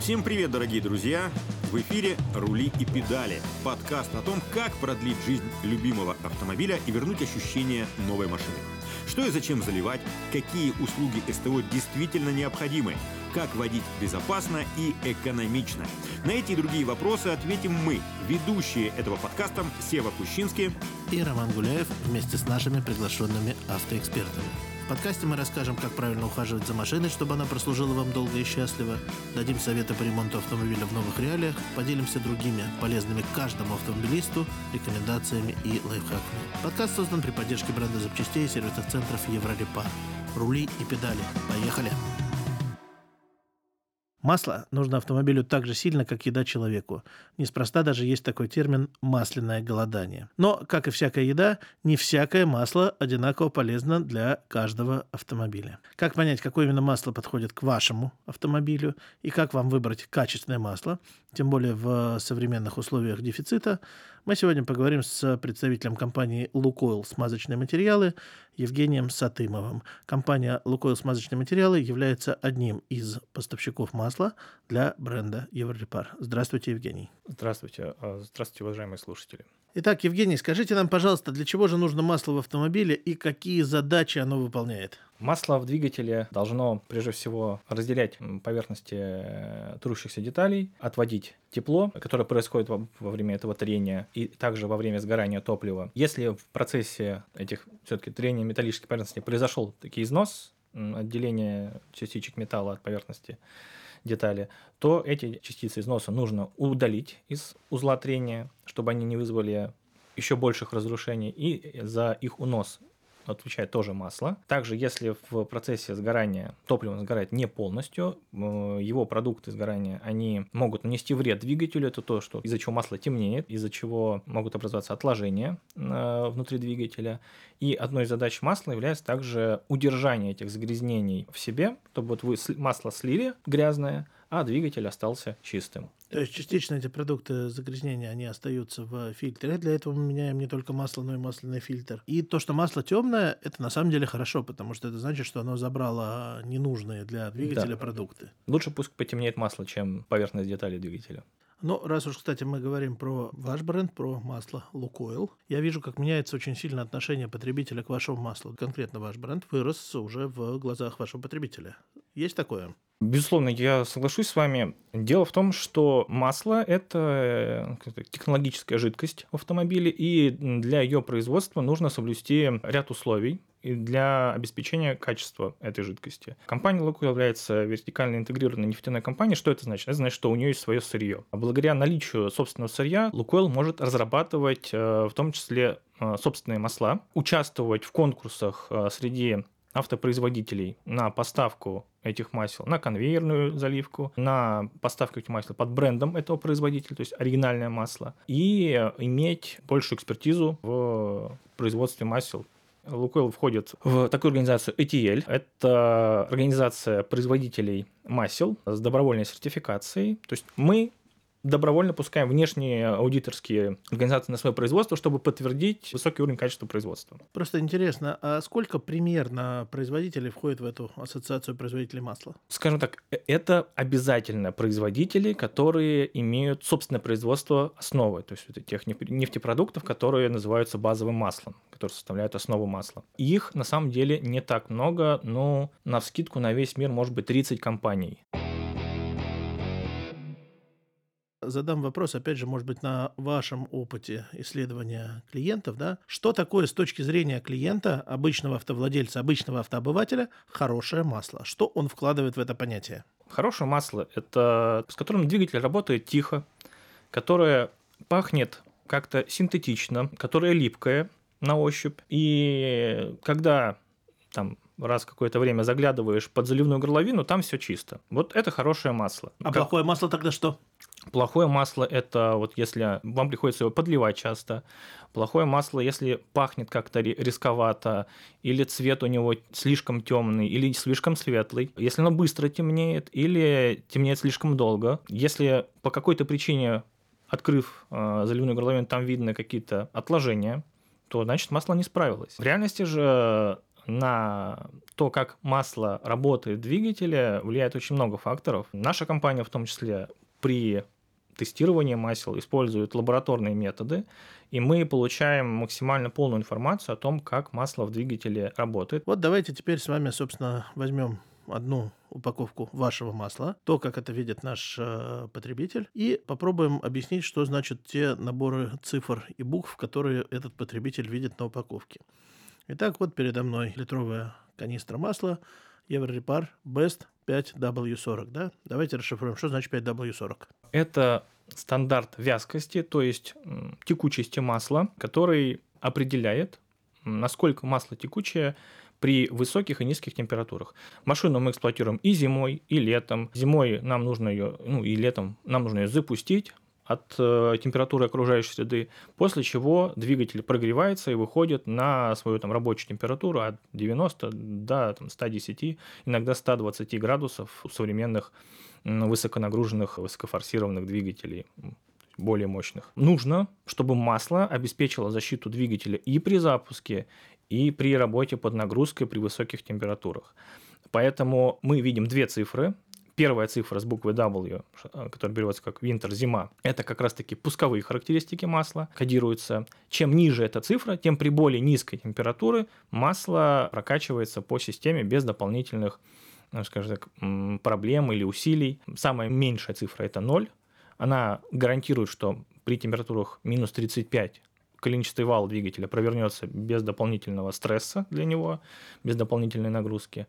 Всем привет, дорогие друзья! В эфире «Рули и педали» – подкаст о том, как продлить жизнь любимого автомобиля и вернуть ощущение новой машины. Что и зачем заливать, какие услуги СТО действительно необходимы, как водить безопасно и экономично. На эти и другие вопросы ответим мы, ведущие этого подкаста Сева Кущинский и Роман Гуляев вместе с нашими приглашенными автоэкспертами. Подкасте мы расскажем, как правильно ухаживать за машиной, чтобы она прослужила вам долго и счастливо, дадим советы по ремонту автомобиля в новых реалиях, поделимся другими полезными каждому автомобилисту рекомендациями и лайфхаками. Подкаст создан при поддержке бренда запчастей и сервисных центров Еврорепар. Рули и педали. Поехали! Масло нужно автомобилю так же сильно, как еда человеку. Неспроста даже есть такой термин «масляное голодание». Но, как и всякая еда, не всякое масло одинаково полезно для каждого автомобиля. Как понять, какое именно масло подходит к вашему автомобилю и как вам выбрать качественное масло, тем более в современных условиях дефицита, мы сегодня поговорим с представителем компании «Лукойл» смазочные материалы Евгением Сатымовым. Компания «Лукойл» смазочные материалы является одним из поставщиков масла для бренда «Еврорепар». Здравствуйте, Евгений. Здравствуйте. А, здравствуйте, уважаемые слушатели. Итак, Евгений, скажите нам, пожалуйста, для чего же нужно масло в автомобиле и какие задачи оно выполняет? Масло в двигателе должно, прежде всего, разделять поверхности э, трущихся деталей, отводить тепло, которое происходит во, время этого трения, и также во время сгорания топлива. Если в процессе этих все-таки трения металлических поверхностей произошел таки износ, отделение частичек металла от поверхности детали, то эти частицы износа нужно удалить из узла трения, чтобы они не вызвали еще больших разрушений, и за их унос отвечает тоже масло. Также, если в процессе сгорания топливо сгорает не полностью, э, его продукты сгорания, они могут нанести вред двигателю, это то, что из-за чего масло темнеет, из-за чего могут образоваться отложения э, внутри двигателя. И одной из задач масла является также удержание этих загрязнений в себе, чтобы вот вы масло слили грязное, а двигатель остался чистым. То есть частично эти продукты загрязнения, они остаются в фильтре. Для этого мы меняем не только масло, но и масляный фильтр. И то, что масло темное, это на самом деле хорошо, потому что это значит, что оно забрало ненужные для двигателя да. продукты. Лучше пусть потемнеет масло, чем поверхность деталей двигателя. Но раз уж, кстати, мы говорим про ваш бренд, про масло Лукойл, я вижу, как меняется очень сильно отношение потребителя к вашему маслу. Конкретно ваш бренд вырос уже в глазах вашего потребителя. Есть такое? Безусловно, я соглашусь с вами. Дело в том, что масло – это э, технологическая жидкость в автомобиле, и для ее производства нужно соблюсти ряд условий для обеспечения качества этой жидкости. Компания Луку является вертикально интегрированной нефтяной компанией. Что это значит? Это значит, что у нее есть свое сырье. А благодаря наличию собственного сырья Лукойл может разрабатывать э, в том числе э, собственные масла, участвовать в конкурсах среди автопроизводителей на поставку этих масел, на конвейерную заливку, на поставку этих масел под брендом этого производителя, то есть оригинальное масло, и иметь большую экспертизу в производстве масел Лукойл входит в такую организацию ETL. Это организация производителей масел с добровольной сертификацией. То есть мы добровольно пускаем внешние аудиторские организации на свое производство, чтобы подтвердить высокий уровень качества производства. Просто интересно, а сколько примерно производителей входит в эту ассоциацию производителей масла? Скажем так, э, это обязательно производители, которые имеют собственное производство основы, то есть это тех нефтепродуктов, которые называются базовым маслом, которые составляют основу масла. Их на самом деле не так много, но на вскидку на весь мир может быть 30 компаний задам вопрос, опять же, может быть, на вашем опыте исследования клиентов, да, что такое с точки зрения клиента, обычного автовладельца, обычного автообывателя, хорошее масло? Что он вкладывает в это понятие? Хорошее масло – это с которым двигатель работает тихо, которое пахнет как-то синтетично, которое липкое на ощупь. И когда там раз какое-то время заглядываешь под заливную горловину, там все чисто. Вот это хорошее масло. А как... плохое масло тогда что? Плохое масло – это вот если вам приходится его подливать часто. Плохое масло, если пахнет как-то рисковато, или цвет у него слишком темный, или слишком светлый. Если оно быстро темнеет, или темнеет слишком долго. Если по какой-то причине, открыв э, заливную горловину, там видно какие-то отложения, то значит масло не справилось. В реальности же на то, как масло работает в двигателе, влияет очень много факторов. Наша компания в том числе при тестирования масел используют лабораторные методы, и мы получаем максимально полную информацию о том, как масло в двигателе работает. Вот давайте теперь с вами, собственно, возьмем одну упаковку вашего масла, то, как это видит наш э, потребитель, и попробуем объяснить, что значит те наборы цифр и букв, которые этот потребитель видит на упаковке. Итак, вот передо мной литровая канистра масла Еврорепар Best 5W40, да? Давайте расшифруем, что значит 5W40. Это стандарт вязкости, то есть текучести масла, который определяет, насколько масло текучее при высоких и низких температурах. Машину мы эксплуатируем и зимой, и летом. Зимой нам нужно ее, ну и летом нам нужно ее запустить, от э, температуры окружающей среды, после чего двигатель прогревается и выходит на свою там, рабочую температуру от 90 до там, 110, иногда 120 градусов у современных высоконагруженных, высокофорсированных двигателей более мощных. Нужно, чтобы масло обеспечило защиту двигателя и при запуске, и при работе под нагрузкой при высоких температурах. Поэтому мы видим две цифры Первая цифра с буквой W, э, которая берется как winter, зима, это как раз-таки пусковые характеристики масла, кодируются. Чем ниже эта цифра, тем при более низкой температуре масло прокачивается по системе без дополнительных ну, скажем так, проблем или усилий. Самая меньшая цифра – это 0. Она гарантирует, что при температурах минус 35 коленчатый вал двигателя провернется без дополнительного стресса для него, без дополнительной нагрузки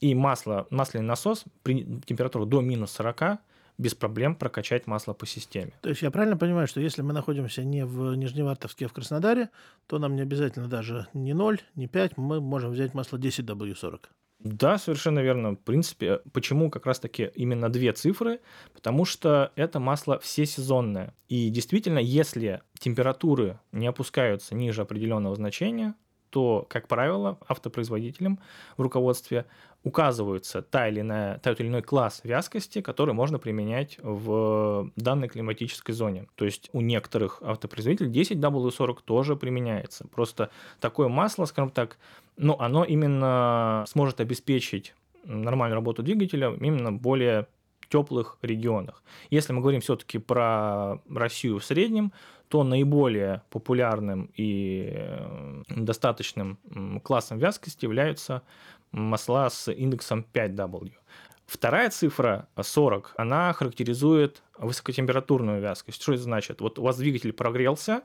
и масло, масляный насос при температуре до минус 40 без проблем прокачать масло по системе. То есть я правильно понимаю, что если мы находимся не в Нижневартовске, а в Краснодаре, то нам не обязательно даже не 0, не 5, мы можем взять масло 10W40. Да, совершенно верно. В принципе, почему как раз-таки именно две цифры? Потому что это масло всесезонное. И действительно, если температуры не опускаются ниже определенного значения, то, как правило, автопроизводителям в руководстве указывается та или иная, тот или иной класс вязкости, который можно применять в данной климатической зоне. То есть у некоторых автопроизводителей 10W40 тоже применяется. Просто такое масло, скажем так, ну, оно именно сможет обеспечить нормальную работу двигателя именно более теплых регионах. Если мы говорим все-таки про Россию в среднем, то наиболее популярным и э, достаточным классом вязкости являются масла с индексом 5W. Вторая цифра 40, она характеризует высокотемпературную вязкость. Что это значит? Вот у вас двигатель прогрелся,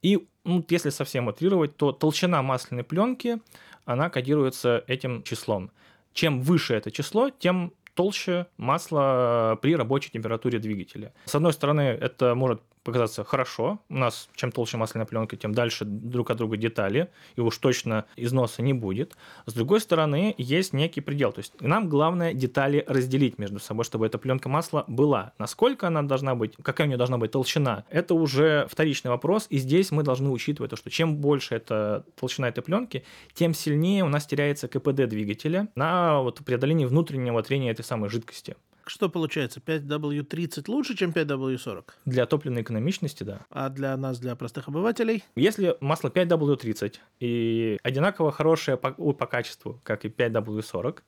и ну, если совсем утрировать, то толщина масляной пленки, она кодируется этим числом. Чем выше это число, тем толще масло при рабочей температуре двигателя. С одной стороны, это может показаться хорошо. У нас чем толще масляная пленка, тем дальше друг от друга детали, и уж точно износа не будет. С другой стороны, есть некий предел. То есть нам главное детали разделить между собой, чтобы эта пленка масла была. Насколько она должна быть, какая у нее должна быть толщина, это уже вторичный вопрос. И здесь мы должны учитывать то, что чем больше эта толщина этой пленки, тем сильнее у нас теряется КПД двигателя на вот преодоление внутреннего трения этой самой жидкости. Что получается? 5W30 лучше, чем 5W40? Для топливной экономичности, да. А для нас, для простых обывателей? Если масло 5W30 и одинаково хорошее по, по качеству, как и 5W40,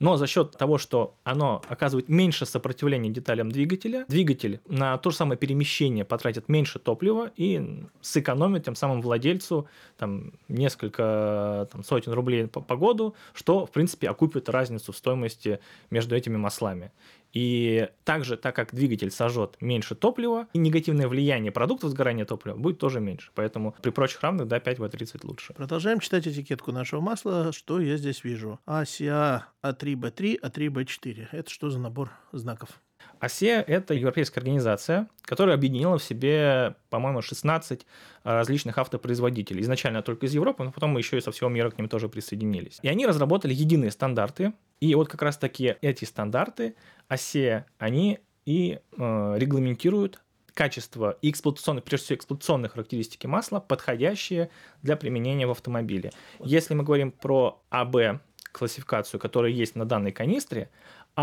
но за счет того, что оно оказывает меньше сопротивления деталям двигателя, двигатель на то же самое перемещение потратит меньше топлива и сэкономит тем самым владельцу там, несколько там, сотен рублей по, по году, что, в принципе, окупит разницу в стоимости между этими маслами. И также, так как двигатель сожжет меньше топлива, и негативное влияние продуктов сгорания топлива будет тоже меньше. Поэтому при прочих равных, да, 5В30 лучше. Продолжаем читать этикетку нашего масла. Что я здесь вижу? ASIA A3B3, A3B4. Это что за набор знаков? АСЕ – это европейская организация, которая объединила в себе, по-моему, 16 различных автопроизводителей. Изначально только из Европы, но потом мы еще и со всего мира к ним тоже присоединились. И они разработали единые стандарты. И вот как раз-таки эти стандарты АСЕ, они и э, регламентируют качество и эксплуатационные, прежде всего, эксплуатационные характеристики масла, подходящие для применения в автомобиле. Если мы говорим про АБ классификацию, которая есть на данной канистре,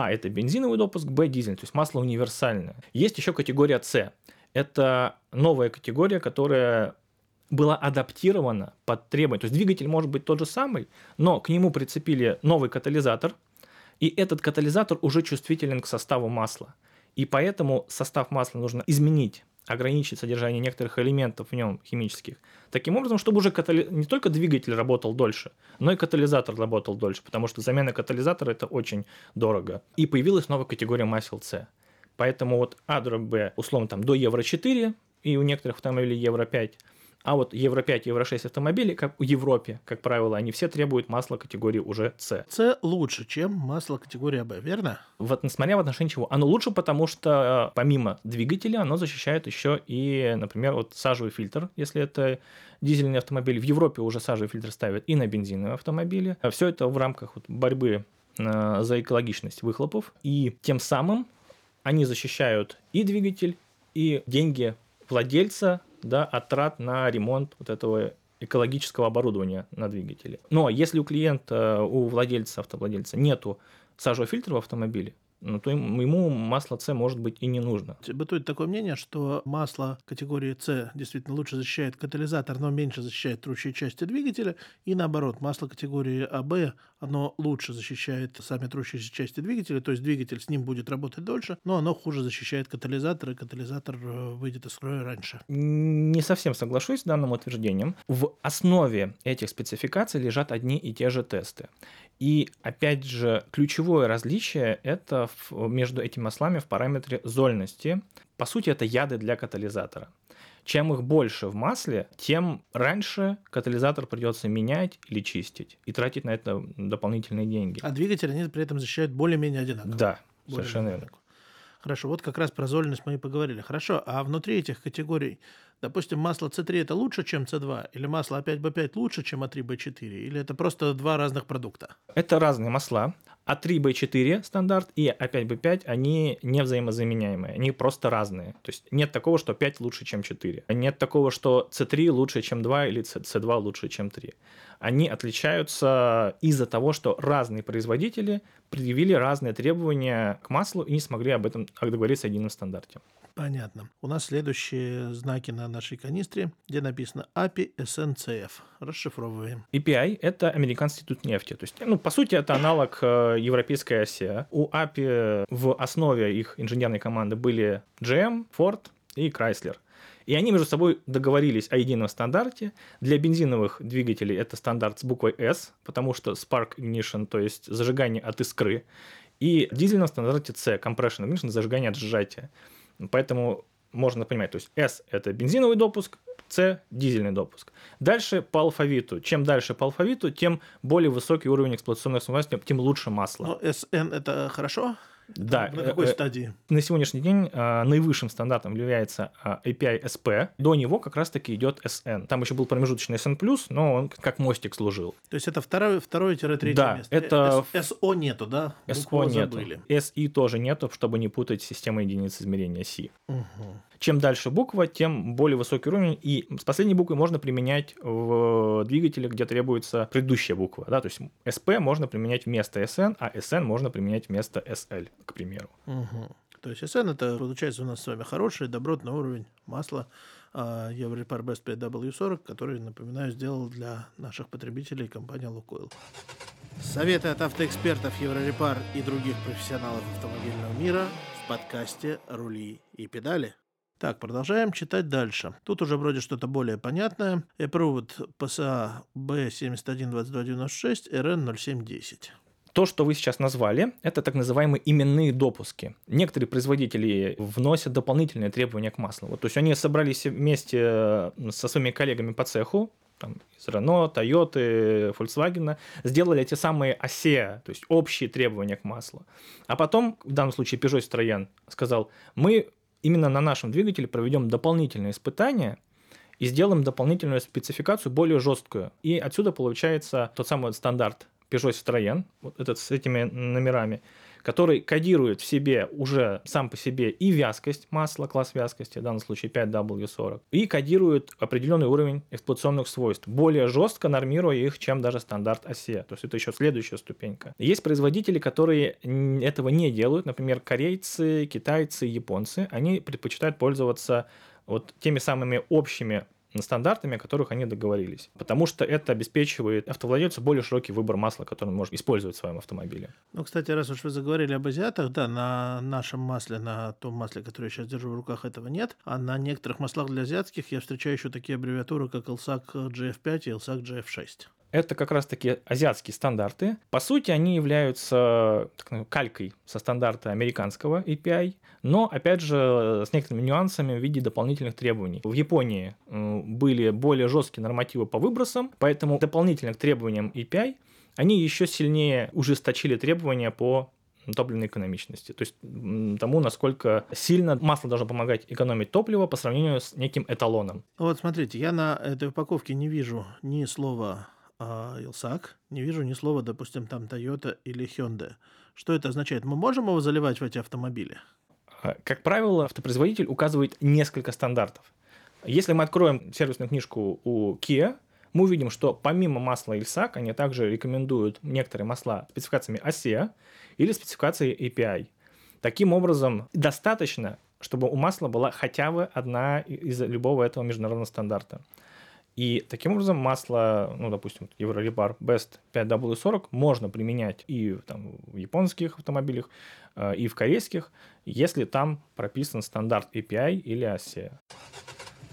а – это бензиновый допуск, Б – дизель, то есть масло универсальное. Есть еще категория С. Это новая категория, которая была адаптирована под требования. То есть двигатель может быть тот же самый, но к нему прицепили новый катализатор, и этот катализатор уже чувствителен к составу масла. И поэтому состав масла нужно изменить ограничить содержание некоторых элементов в нем химических, таким образом, чтобы уже катали... не только двигатель работал дольше, но и катализатор работал дольше, потому что замена катализатора это очень дорого. И появилась новая категория масел С. Поэтому вот А дробь Б, условно, там до Евро 4, и у некоторых автомобилей Евро 5, а вот Евро 5, Евро 6 автомобили, как в Европе, как правило, они все требуют масла категории уже С. С лучше, чем масло категории Б, верно? Вот, несмотря в отношении чего? Оно лучше, потому что э, помимо двигателя, оно защищает еще и, например, вот сажевый фильтр, если это дизельный автомобиль. В Европе уже сажевый фильтр ставят и на бензиновые автомобили. Все это в рамках вот борьбы э, за экологичность выхлопов. И тем самым они защищают и двигатель, и деньги владельца да, от трат на ремонт вот этого экологического оборудования на двигателе. Но если у клиента, у владельца, автовладельца нету сажевого фильтра в автомобиле, ну, то ему масло С может быть и не нужно. Бытует такое мнение, что масло категории С действительно лучше защищает катализатор, но меньше защищает трущие части двигателя, и наоборот, масло категории АБ, оно лучше защищает сами трущиеся части двигателя, то есть двигатель с ним будет работать дольше, но оно хуже защищает катализатор, и катализатор э, выйдет из строя раньше. Не совсем соглашусь с данным утверждением. В основе этих спецификаций лежат одни и те же тесты. И опять же, ключевое различие это в, между этими маслами в параметре зольности. По сути, это яды для катализатора. Чем их больше в масле, тем раньше катализатор придется менять или чистить и тратить на это дополнительные деньги. А двигатель они при этом защищают более-менее одинаково. Да, более совершенно верно. Хорошо, вот как раз про зольность мы и поговорили. Хорошо, а внутри этих категорий Допустим, масло C3 это лучше, чем C2, или масло А5B5 лучше, чем А3B4, или это просто два разных продукта? Это разные масла. А3B4 стандарт и А5B5, они не взаимозаменяемые, они просто разные. То есть нет такого, что 5 лучше, чем 4. Нет такого, что C3 лучше, чем 2 или C2 лучше, чем 3. Они отличаются из-за того, что разные производители предъявили разные требования к маслу и не смогли об этом договориться о едином стандарте. Понятно. У нас следующие знаки на нашей канистре, где написано API SNCF. Расшифровываем. API – это Американский институт нефти. То есть, ну, по сути, это аналог э, европейской оси. У API в основе их инженерной команды были GM, Ford и Chrysler. И они между собой договорились о едином стандарте. Для бензиновых двигателей это стандарт с буквой S, потому что Spark Ignition, то есть зажигание от искры. И дизельном стандарте C, Compression Ignition, зажигание от сжатия. Поэтому можно понимать, то есть S – это бензиновый допуск, C – дизельный допуск. Дальше по алфавиту. Чем дальше по алфавиту, тем более высокий уровень эксплуатационной совместимости, тем лучше масло. Но SN – это хорошо? Да. На какой э, стадии? На сегодняшний день а, наивысшим стандартом является а, API SP. До него как раз-таки идет SN. Там еще был промежуточный SN+, но он как мостик служил. То есть это второе, второе-третье да, место? это... SO нету, да? SO нету. SI тоже нету, чтобы не путать системой единиц измерения C. Угу. Чем дальше буква, тем более высокий уровень. И с последней буквой можно применять в двигателе, где требуется предыдущая буква. Да? То есть SP можно применять вместо SN, а SN можно применять вместо SL, к примеру. Угу. То есть SN это получается у нас с вами хороший, добротный уровень масла Европар Best PW40, который, напоминаю, сделал для наших потребителей компания Лукойл. Советы от автоэкспертов Еврорепар и других профессионалов автомобильного мира в подкасте «Рули и педали». Так, продолжаем читать дальше. Тут уже вроде что-то более понятное. Approved PSA B712296 RN0710. То, что вы сейчас назвали, это так называемые именные допуски. Некоторые производители вносят дополнительные требования к маслу. Вот, то есть они собрались вместе э, со своими коллегами по цеху, там, из Renault, Toyota, Volkswagen, сделали эти самые осе, то есть общие требования к маслу. А потом, в данном случае Peugeot Citroën сказал, мы именно на нашем двигателе проведем дополнительные испытания и сделаем дополнительную спецификацию более жесткую. И отсюда получается тот самый стандарт Peugeot Citroën, вот этот с этими номерами, который кодирует в себе уже сам по себе и вязкость масла, класс вязкости, в данном случае 5W40, и кодирует определенный уровень эксплуатационных свойств, более жестко нормируя их, чем даже стандарт осе. То есть это еще следующая ступенька. Есть производители, которые этого не делают, например, корейцы, китайцы, японцы, они предпочитают пользоваться вот теми самыми общими стандартами, о которых они договорились. Потому что это обеспечивает автовладельцу более широкий выбор масла, который он может использовать в своем автомобиле. Ну, кстати, раз уж вы заговорили об азиатах, да, на нашем масле, на том масле, которое я сейчас держу в руках, этого нет. А на некоторых маслах для азиатских я встречаю еще такие аббревиатуры, как LSAC GF5 и LSAC GF6 это как раз-таки азиатские стандарты. По сути, они являются так, калькой со стандарта американского API, но, опять же, с некоторыми нюансами в виде дополнительных требований. В Японии были более жесткие нормативы по выбросам, поэтому дополнительно к требованиям API они еще сильнее ужесточили требования по топливной экономичности. То есть тому, насколько сильно масло должно помогать экономить топливо по сравнению с неким эталоном. Вот смотрите, я на этой упаковке не вижу ни слова а, Илсак, не вижу ни слова, допустим, там Toyota или Hyundai. Что это означает? Мы можем его заливать в эти автомобили? А, как правило, автопроизводитель указывает несколько стандартов. Если мы откроем сервисную книжку у Kia, мы увидим, что помимо масла Ильсак, они также рекомендуют некоторые масла спецификациями ASEA или спецификацией API. Таким образом, достаточно, чтобы у масла была хотя бы одна из любого этого международного стандарта. И таким образом масло, ну, допустим, Eurorepar Best 5W40 можно применять и там, в японских автомобилях, э, и в корейских, если там прописан стандарт API или ASEA.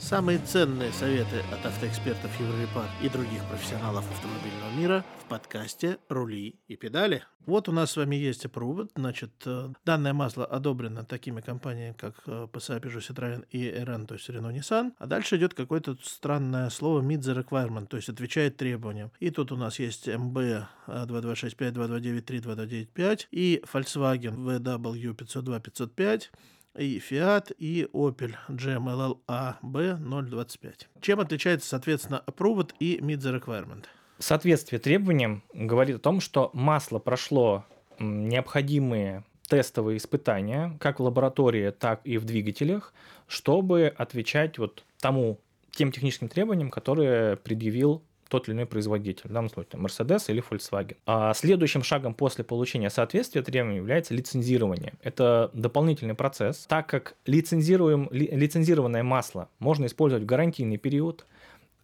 Самые ценные советы от автоэкспертов Еврорепар и других профессионалов автомобильного мира в подкасте «Рули и педали». Вот у нас с вами есть approved, значит, э, данное масло одобрено такими компаниями, как э, PSA, Peugeot, Citroёn и RN, то есть Renault Nissan. А дальше идет какое-то странное слово meet the requirement, то есть отвечает требованиям. И тут у нас есть MB 2265, 2293, 2295 и Volkswagen VW 502, 505 и Fiat, и Opel GMLL AB025. Чем отличается, соответственно, Approved и Meet the Requirement? Соответствие требованиям говорит о том, что масло прошло необходимые тестовые испытания, как в лаборатории, так и в двигателях, чтобы отвечать вот тому, тем техническим требованиям, которые предъявил тот или иной производитель, в данном случае Mercedes или Volkswagen. А следующим шагом после получения соответствия требованиям является лицензирование. Это дополнительный процесс, так как лицензируем, ли, лицензированное масло можно использовать в гарантийный период,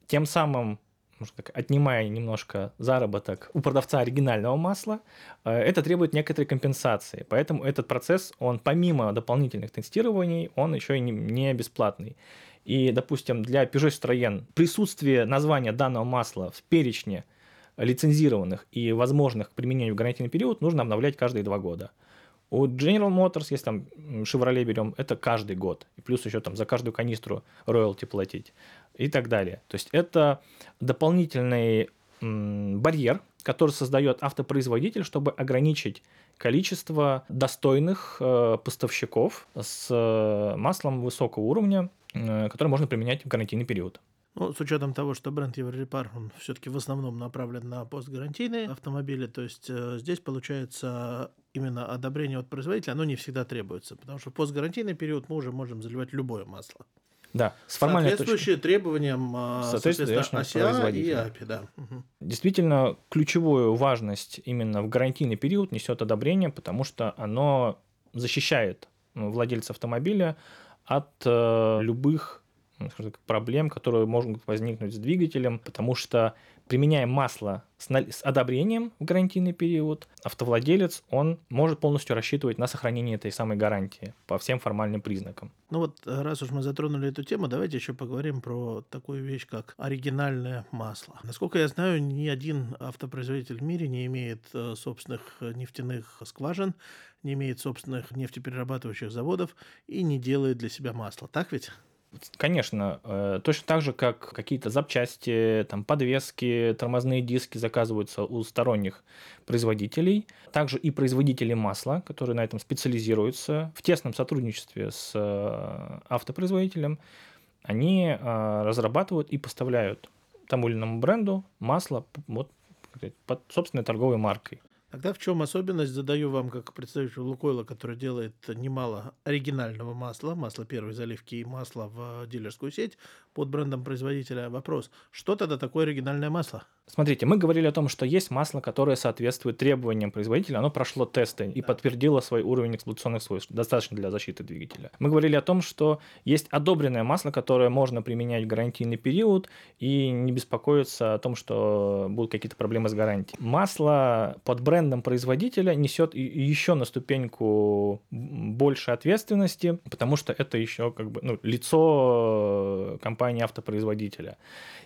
тем самым можно так, отнимая немножко заработок у продавца оригинального масла, э, это требует некоторой компенсации. Поэтому этот процесс, он помимо дополнительных тестирований, он еще и не бесплатный. И, допустим, для Peugeot Citroën присутствие названия данного масла в перечне лицензированных и возможных к применению в гарантийный период нужно обновлять каждые два года. У General Motors, если там Chevrolet берем, это каждый год. И плюс еще там за каждую канистру роялти платить и так далее. То есть это дополнительный барьер, который создает автопроизводитель, чтобы ограничить количество достойных э, поставщиков с э, маслом высокого уровня, э, который можно применять в гарантийный период. Ну, с учетом того, что бренд Еврорепар, он все-таки в основном направлен на постгарантийные автомобили, то есть э, здесь получается именно одобрение от производителя, оно не всегда требуется, потому что в постгарантийный период мы уже можем заливать любое масло. Да, с соответствующие точки. требованиям, а, соответственно, ОСИА и АПИ, да. Угу. Действительно, ключевую важность именно в гарантийный период несет одобрение, потому что оно защищает владельца автомобиля от э, любых ну, проблем, которые могут возникнуть с двигателем, потому что применяя масло с, с одобрением в гарантийный период, автовладелец, он может полностью рассчитывать на сохранение этой самой гарантии по всем формальным признакам. Ну вот, э, раз уж мы затронули эту тему, давайте еще поговорим про такую вещь, как оригинальное масло. Насколько я знаю, ни один автопроизводитель в мире не имеет э, собственных нефтяных скважин, не имеет собственных нефтеперерабатывающих заводов и не делает для себя масло. Так ведь? Конечно, э, точно так же, как какие-то запчасти, там, подвески, тормозные диски заказываются у сторонних производителей. Также и производители масла, которые на этом специализируются в тесном сотрудничестве с э, автопроизводителем, они э, разрабатывают и поставляют тому или иному бренду масло вот, под собственной торговой маркой. Тогда в чем особенность? Задаю вам как представителю Лукойла, который делает немало оригинального масла, масла первой заливки и масла в дилерскую сеть. под брендом производителя. Вопрос, что тогда такое оригинальное масло? Смотрите, мы говорили о том, что есть масло, которое соответствует требованиям производителя, оно прошло тесты и подтвердило свой уровень эксплуатационных свойств, достаточно для защиты двигателя. Мы говорили о том, что есть одобренное масло, которое можно применять в гарантийный период и не беспокоиться о том, что будут какие-то проблемы с гарантией. Масло под брендом производителя несет еще на ступеньку больше ответственности, потому что это еще как бы ну, лицо компании автопроизводителя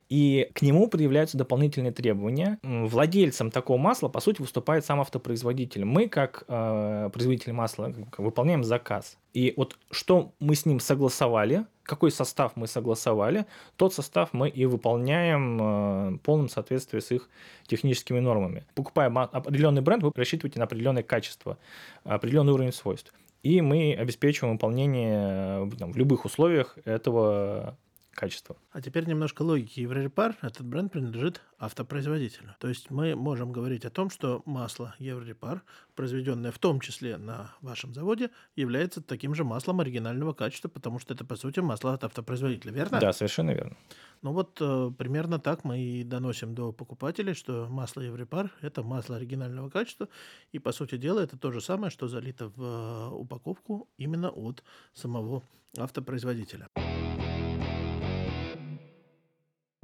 и к нему предъявляются дополнительные требования. Владельцем такого масла, по сути, выступает сам автопроизводитель. Мы, как э, производитель масла, выполняем заказ. И вот что мы с ним согласовали, какой состав мы согласовали, тот состав мы и выполняем э, в полном соответствии с их техническими нормами. Покупая определенный бренд, вы рассчитываете на определенное качество, определенный уровень свойств. И мы обеспечиваем выполнение э, там, в любых условиях этого качества. А теперь немножко логики. Еврорепар, этот бренд принадлежит автопроизводителю. То есть мы можем говорить о том, что масло Еврорепар, произведенное в том числе на вашем заводе, является таким же маслом оригинального качества, потому что это, по сути, масло от автопроизводителя, верно? Да, совершенно верно. Ну вот э, примерно так мы и доносим до покупателей, что масло Еврепар – это масло оригинального качества, и, по сути дела, это то же самое, что залито в э, упаковку именно от самого автопроизводителя.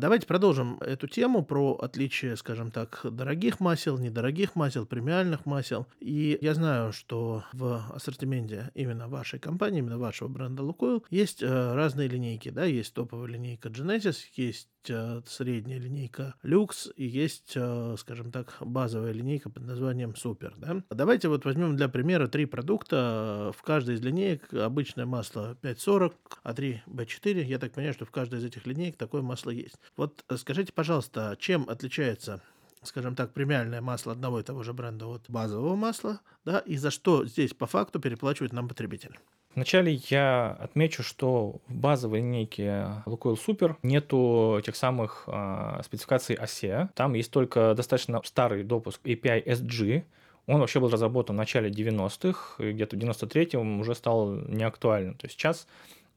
Давайте продолжим эту тему про отличие, скажем так, дорогих масел, недорогих масел, премиальных масел. И я знаю, что в ассортименте именно вашей компании, именно вашего бренда Лукойл, есть э, разные линейки. Да? Есть топовая линейка Genesis, есть средняя линейка люкс и есть, э, скажем так, базовая линейка под названием супер. Да? Давайте вот возьмем для примера три продукта. В каждой из линеек обычное масло 540, А3, Б4. Я так понимаю, что в каждой из этих линеек такое масло есть. Вот э, скажите, пожалуйста, чем отличается скажем так, премиальное масло одного и того же бренда от базового масла, да, и за что здесь по факту переплачивает нам потребитель? Вначале я отмечу, что в базовой линейке Lukoil Super нету тех самых э, спецификаций ASEA. Там есть только достаточно старый допуск API SG, он вообще был разработан в начале 90-х, и где-то в 93-м уже стал неактуальным. То есть сейчас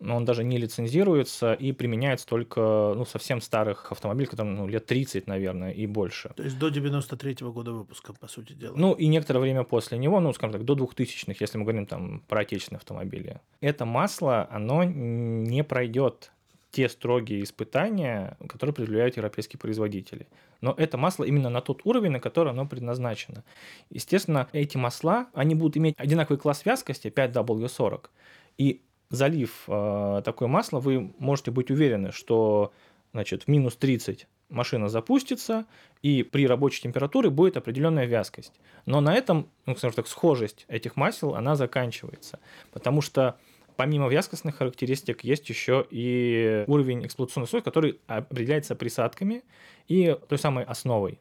но он даже не лицензируется и применяется только ну, совсем старых автомобилей, которым ну, лет 30, наверное, и больше. То есть до 93-го года выпуска, по сути дела. Ну, и некоторое время после него, ну, скажем так, до 2000-х, если мы говорим там про отечественные автомобили. Это масло, оно не пройдет те строгие испытания, которые предъявляют европейские производители. Но это масло именно на тот уровень, на который оно предназначено. Естественно, эти масла, они будут иметь одинаковый класс вязкости 5W40. И залив э, такое масло, вы можете быть уверены, что значит, в минус 30 машина запустится, и при рабочей температуре будет определенная вязкость. Но на этом, ну, скажем так, схожесть этих масел, она заканчивается. Потому что помимо вязкостных характеристик есть еще и уровень эксплуатационных свойств, который определяется присадками и той самой основой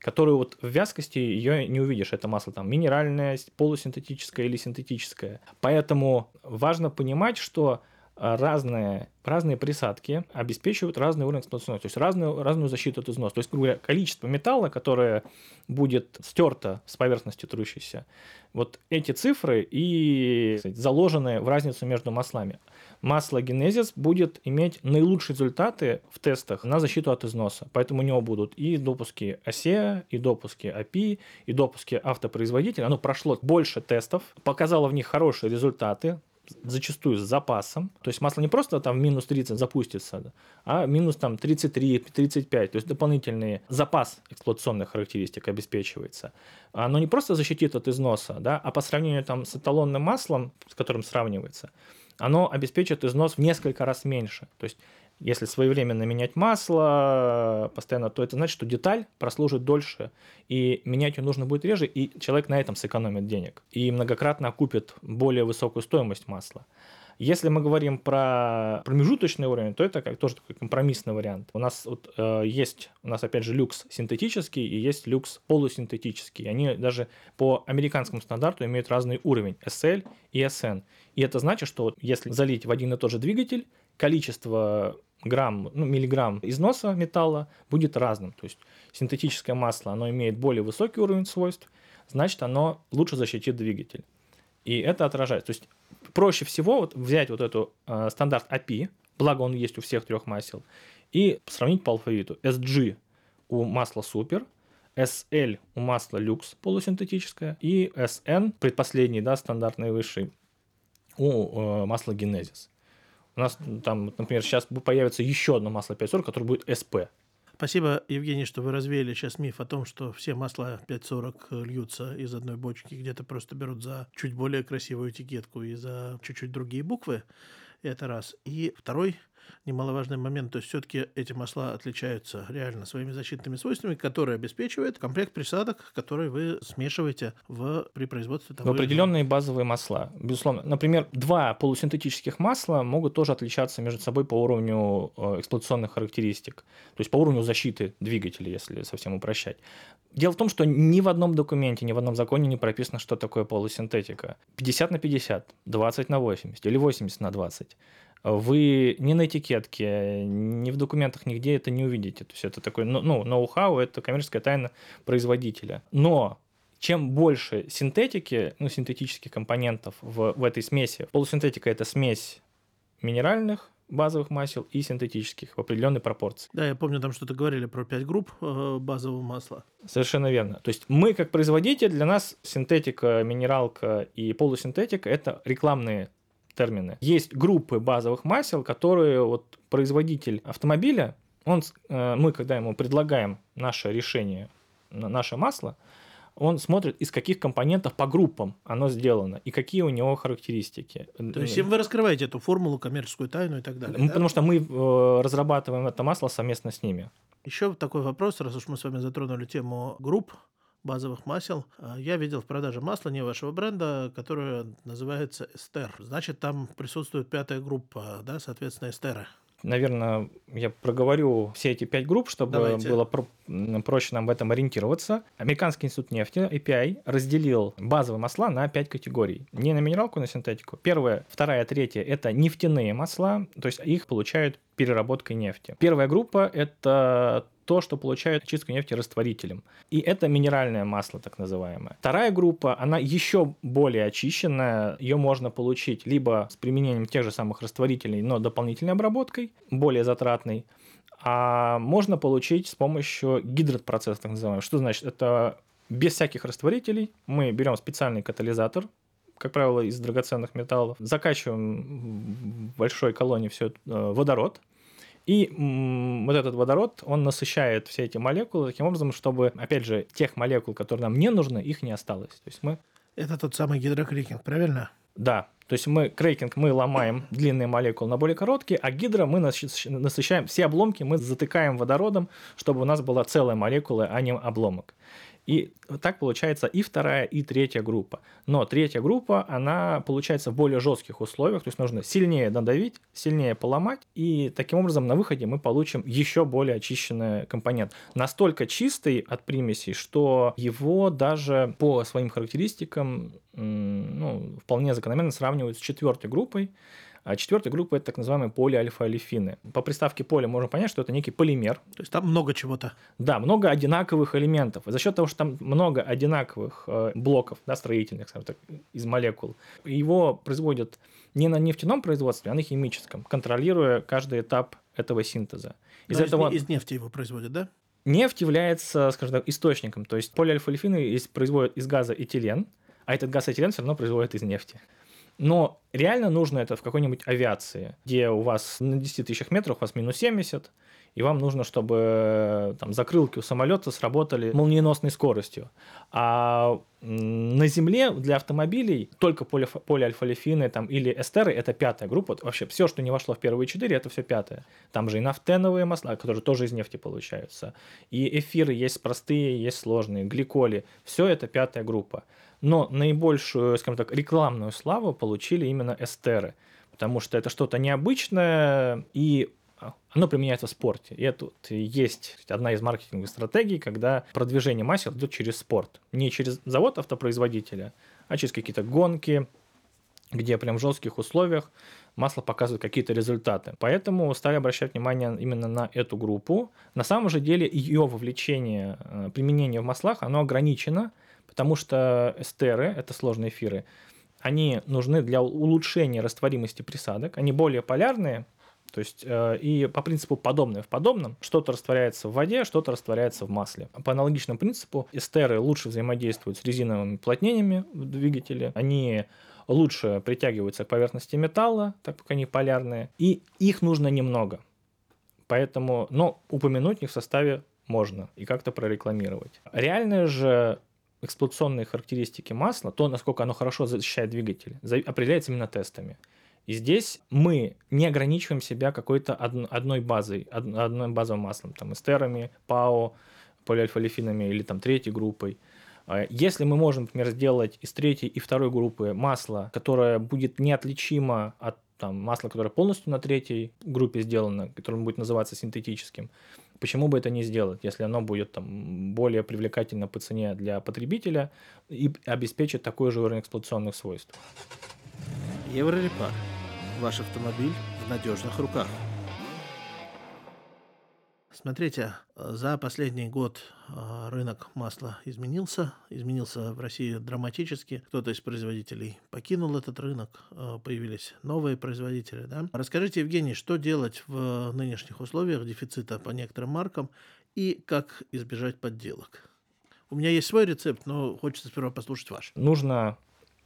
которую вот в вязкости ее не увидишь. Это масло там минеральное, полусинтетическое или синтетическое. Поэтому важно понимать, что разные, разные присадки обеспечивают разный уровень эксплуатационности, то есть разную, разную защиту от износа. То есть, грубо говоря, количество металла, которое будет стерто с поверхности трущейся, вот эти цифры и сказать, заложены в разницу между маслами. Масло Genesis будет иметь наилучшие результаты в тестах на защиту от износа. Поэтому у него будут и допуски ASEA, и допуски API, и допуски автопроизводителя. Оно прошло больше тестов, показало в них хорошие результаты, зачастую с запасом. То есть масло не просто там минус 30 запустится, а минус там 33-35. То есть дополнительный запас эксплуатационных характеристик обеспечивается. Оно не просто защитит от износа, да, а по сравнению там с эталонным маслом, с которым сравнивается, оно обеспечит износ в несколько раз меньше. То есть если своевременно менять масло постоянно, то это значит, что деталь прослужит дольше, и менять ее нужно будет реже, и человек на этом сэкономит денег, и многократно окупит более высокую стоимость масла. Если мы говорим про промежуточный уровень, то это как тоже такой компромиссный вариант. У нас вот, э, есть, у нас опять же люкс синтетический и есть люкс полусинтетический. Они даже по американскому стандарту имеют разный уровень SL и SN. И это значит, что если залить в один и тот же двигатель, количество грамм, ну, миллиграмм износа металла будет разным. То есть синтетическое масло, оно имеет более высокий уровень свойств, значит, оно лучше защитит двигатель. И это отражается. То есть проще всего вот взять вот эту э, стандарт API, благо он есть у всех трех масел, и сравнить по алфавиту. SG у масла супер, SL у масла люкс полусинтетическое и SN, предпоследний, да, стандартный высший, у э, масла генезис. У нас там, например, сейчас появится еще одно масло 540, которое будет SP. Спасибо, Евгений, что вы развеяли сейчас миф о том, что все масла 540 льются из одной бочки, где-то просто берут за чуть более красивую этикетку и за чуть-чуть другие буквы. Это раз. И второй немаловажный момент. То есть все-таки эти масла отличаются реально своими защитными свойствами, которые обеспечивают комплект присадок, которые вы смешиваете в, при производстве того В определенные базовые масла. Безусловно. Например, два полусинтетических масла могут тоже отличаться между собой по уровню э, эксплуатационных характеристик. То есть по уровню защиты двигателя, если совсем упрощать. Дело в том, что ни в одном документе, ни в одном законе не прописано, что такое полусинтетика. 50 на 50, 20 на 80 или 80 на 20 вы ни на этикетке, ни в документах нигде это не увидите. То есть это такой, ну, ну, ноу-хау, это коммерческая тайна производителя. Но чем больше синтетики, ну, синтетических компонентов в, в этой смеси, полусинтетика – это смесь минеральных, базовых масел и синтетических в определенной пропорции. Да, я помню, там что-то говорили про 5 групп э, базового масла. Совершенно верно. То есть мы, как производитель, для нас синтетика, минералка и полусинтетика – это рекламные термины. Есть группы базовых масел, которые вот производитель автомобиля, он, э, мы, когда ему предлагаем наше решение, наше масло, он смотрит, из каких компонентов по группам оно сделано и какие у него характеристики. То есть вы раскрываете эту формулу, коммерческую тайну и так далее. Да? Потому что мы э, разрабатываем это масло совместно с ними. Еще такой вопрос, раз уж мы с вами затронули тему групп базовых масел. А, я видел в продаже масло не вашего бренда, которое называется Эстер. Значит, там присутствует пятая группа, да, соответственно, Эстеры. Наверное, я проговорю все эти пять групп, чтобы Давайте. было про проще нам в этом ориентироваться. Американский институт нефти, API, разделил базовые масла на пять категорий. Не на минералку, на синтетику. Первая, вторая, третья – это нефтяные масла, то есть их получают переработкой нефти. Первая группа – это то, что получают очистку нефти растворителем. И это минеральное масло, так называемое. Вторая группа, она еще более очищенная. Ее можно получить либо с применением тех же самых растворителей, но дополнительной обработкой, более затратной, а можно получить с помощью гидропроцесса, так называемого. Что значит? Это без всяких растворителей. Мы берем специальный катализатор, как правило, из драгоценных металлов, закачиваем в большой колонии все э, водород, и вот этот водород, он насыщает все эти молекулы таким образом, чтобы, опять же, тех молекул, которые нам не нужны, их не осталось. То есть мы... Это тот самый гидрокрекинг, правильно? Да. То есть мы крекинг мы ломаем длинные молекулы на более короткие, а гидро мы насыщаем все обломки, мы затыкаем водородом, чтобы у нас была целая молекула, а не обломок. И так получается и вторая, и третья группа. Но третья группа, она получается в более жестких условиях, то есть нужно сильнее надавить, сильнее поломать, и таким образом на выходе мы получим еще более очищенный компонент. Настолько чистый от примесей, что его даже по своим характеристикам ну, вполне закономерно сравнивают с четвертой группой, а четвертая группа это так называемые полиальфа-алифины. По приставке поле можно понять, что это некий полимер. То есть там много чего-то. Да, много одинаковых элементов. И за счет того, что там много одинаковых э, блоков, да, строительных, скажем так, из молекул, его производят не на нефтяном производстве, а на химическом, контролируя каждый этап этого синтеза. Из Но этого... из нефти его производят, да? Нефть является, скажем так, источником. То есть полиальфа-алифины производят из газа этилен, а этот газ этилен все равно производят из нефти. Но реально нужно это в какой-нибудь авиации, где у вас на 10 тысячах метров у вас минус 70, и вам нужно, чтобы там, закрылки у самолета сработали молниеносной скоростью. А на Земле для автомобилей только полиальфа-лифины там, или эстеры – это пятая группа. Вообще все, что не вошло в первые четыре, это все пятое. Там же и нафтеновые масла, которые тоже из нефти получаются. И эфиры есть простые, есть сложные, гликоли. Все это пятая группа. Но наибольшую, скажем так, рекламную славу получили именно эстеры, потому что это что-то необычное, и оно применяется в спорте. И это есть одна из маркетинговых стратегий, когда продвижение масел идет через спорт. Не через завод автопроизводителя, а через какие-то гонки, где прям в жестких условиях масло показывает какие-то результаты. Поэтому стали обращать внимание именно на эту группу. На самом же деле ее вовлечение, э, применение в маслах, оно ограничено – Потому что эстеры, это сложные эфиры, они нужны для улучшения растворимости присадок. Они более полярные, То есть э, и по принципу подобное в подобном, что-то растворяется в воде, что-то растворяется в масле. По аналогичному принципу эстеры лучше взаимодействуют с резиновыми уплотнениями в двигателе, они лучше притягиваются к поверхности металла, так как они полярные, и их нужно немного. Поэтому, но упомянуть их в составе можно и как-то прорекламировать. Реальные же эксплуатационные характеристики масла, то, насколько оно хорошо защищает двигатель, определяется именно тестами. И здесь мы не ограничиваем себя какой-то одной базой, одной базовым маслом, там, эстерами, ПАО, полиальфа-лифинами или там третьей группой. А если мы можем, например, сделать из третьей и второй группы масло, которое будет неотличимо от там, масла, которое полностью на третьей группе сделано, которое будет называться синтетическим, почему бы это не сделать, если оно будет там, более привлекательно по цене для потребителя и обеспечит такой же уровень эксплуатационных свойств? Еврорепар. Ваш автомобиль в надежных руках. Смотрите, за последний год а, рынок масла изменился. Изменился в России драматически. Кто-то из производителей покинул этот рынок, а, появились новые производители. Да? Расскажите, Евгений, что делать в нынешних условиях дефицита по некоторым маркам и как избежать подделок? У меня есть свой рецепт, но хочется сперва послушать ваш. Нужно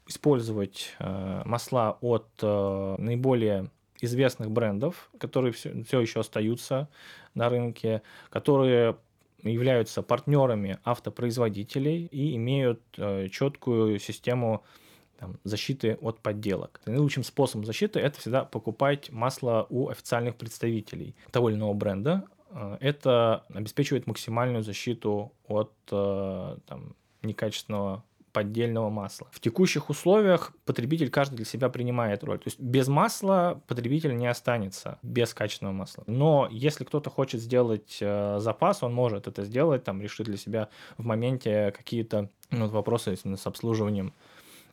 использовать э, масла от э, наиболее известных брендов, которые все, все еще остаются на рынке, которые являются партнерами автопроизводителей и имеют э, четкую систему там, защиты от подделок. Наилучшим способом защиты это всегда покупать масло у официальных представителей того или иного бренда. Э, это обеспечивает максимальную защиту от э, там, некачественного поддельного масла. В текущих условиях потребитель каждый для себя принимает роль. То есть без масла потребитель не останется без качественного масла. Но если кто-то хочет сделать э, запас, он может это сделать, там решить для себя в моменте какие-то ну, вопросы с обслуживанием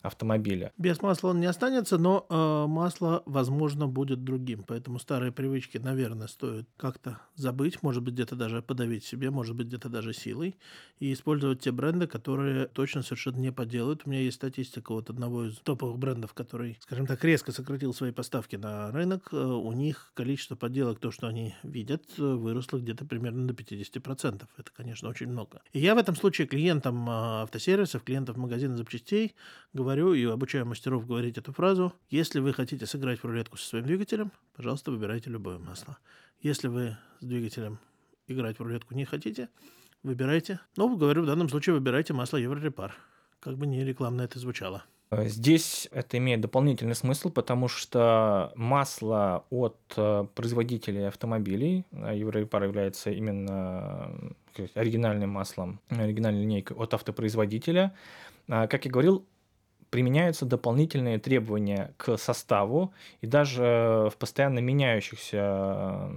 автомобиля. Без масла он не останется, но э, масло, возможно, будет другим. Поэтому старые привычки, наверное, стоит как-то забыть, может быть, где-то даже подавить себе, может быть, где-то даже силой, и использовать те бренды, которые точно совершенно не поделают. У меня есть статистика вот одного из топовых брендов, который, скажем так, резко сократил свои поставки на рынок. Э, у них количество подделок, то, что они видят, выросло где-то примерно до 50%. Это, конечно, очень много. И я в этом случае клиентам э, автосервисов, клиентов магазина запчастей говорю, говорю и обучаю мастеров говорить эту фразу. Если вы хотите сыграть в рулетку со своим двигателем, пожалуйста, выбирайте любое масло. Если вы с двигателем играть в рулетку не хотите, выбирайте. Ну, говорю, в данном случае выбирайте масло Еврорепар. Как бы не рекламно это звучало. Здесь это имеет дополнительный смысл, потому что масло от э, производителей автомобилей, а Еврорепар является именно оригинальным маслом, оригинальной линейкой от автопроизводителя. Как я говорил, применяются дополнительные требования к составу, и даже в постоянно меняющихся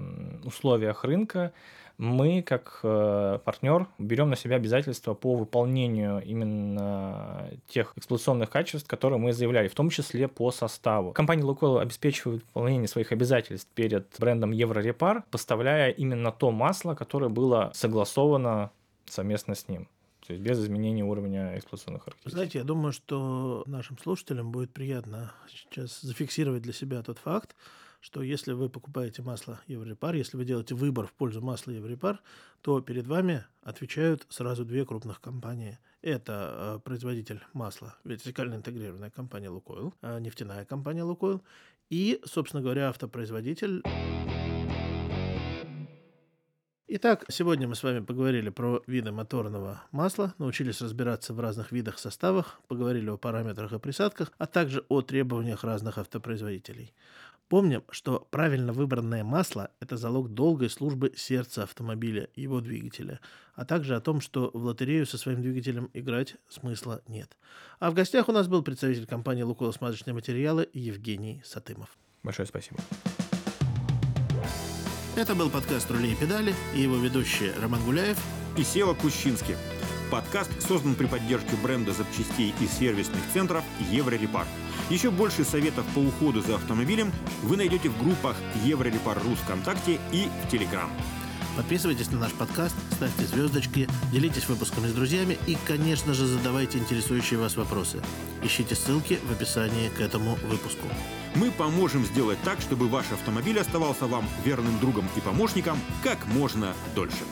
условиях рынка мы, как э, партнер, берем на себя обязательства по выполнению именно тех эксплуатационных качеств, которые мы заявляли, в том числе по составу. Компания Лукойл обеспечивает выполнение своих обязательств перед брендом Еврорепар, поставляя именно то масло, которое было согласовано совместно с ним то есть без изменения уровня эксплуатационных характеристик. Знаете, я думаю, что нашим слушателям будет приятно сейчас зафиксировать для себя тот факт, что если вы покупаете масло Еврорепар, если вы делаете выбор в пользу масла Еврорепар, то перед вами отвечают сразу две крупных компании. Это э, производитель масла, вертикально интегрированная компания Лукойл, э, нефтяная компания Лукойл и, собственно говоря, автопроизводитель Итак, сегодня мы с вами поговорили про виды моторного масла, научились разбираться в разных видах составах, поговорили о параметрах и присадках, а также о требованиях разных автопроизводителей. Помним, что правильно выбранное масло – это залог долгой службы сердца автомобиля, его двигателя, а также о том, что в лотерею со своим двигателем играть смысла нет. А в гостях у нас был представитель компании «Лукойл смазочные материалы» Евгений Сатымов. Большое спасибо. Это был подкаст «Рули и педали» и его ведущие Роман Гуляев и Сева Кущинский. Подкаст создан при поддержке бренда запчастей и сервисных центров «Еврорепар». Еще больше советов по уходу за автомобилем вы найдете в группах «Еврорепар.ру» ВКонтакте и в Телеграм. Подписывайтесь на наш подкаст, ставьте звездочки, делитесь выпусками с друзьями и, конечно же, задавайте интересующие вас вопросы. Ищите ссылки в описании к этому выпуску. Мы поможем сделать так, чтобы ваш автомобиль оставался вам верным другом и помощником как можно дольше.